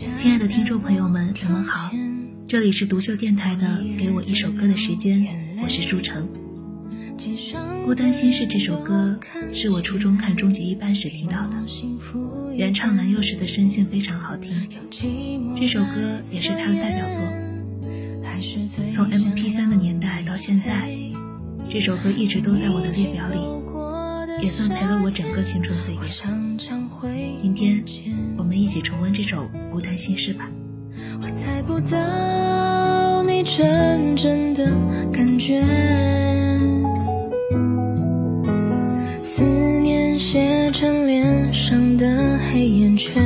亲爱的听众朋友们，你们好，这里是独秀电台的《给我一首歌的时间》，我是舒成。《孤单心事》这首歌是我初中看终极一班时听到的，原唱蓝又时的声线非常好听，这首歌也是他的代表作。从 MP3 的年代到现在，这首歌一直都在我的列表里，也算陪了我整个青春岁月。今天，我们一起重温这首《孤单心事》吧。我猜不到你真正的感觉，思念写成脸上的黑眼圈，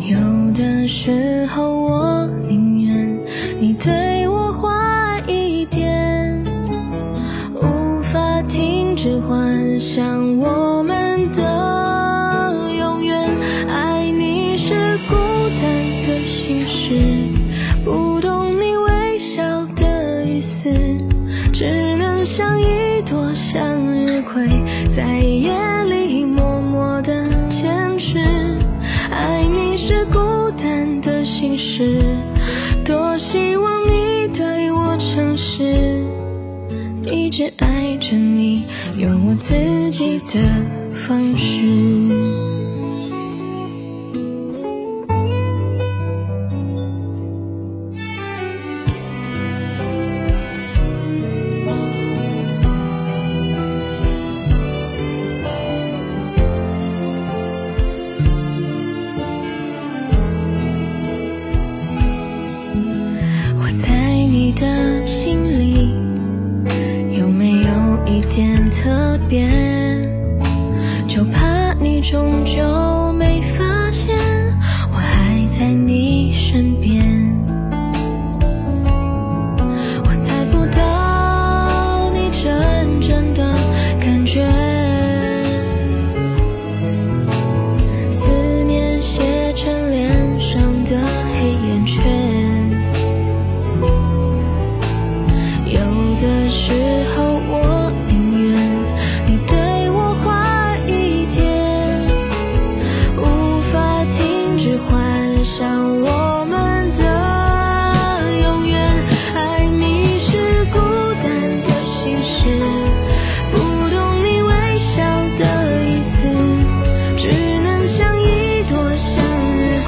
有的时候思，只能像一朵向日葵，在夜里默默的坚持。爱你是孤单的心事，多希望你对我诚实。一直爱着你，用我自己的方式。变？就怕你终究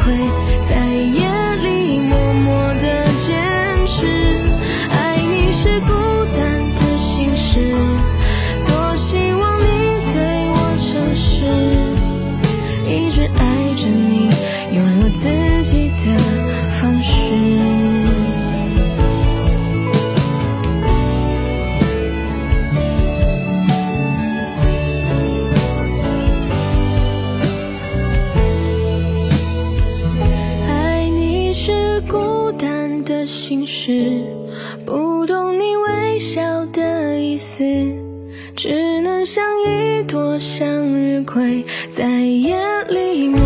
会再也心事，不懂你微笑的意思，只能像一朵向日葵，在夜里默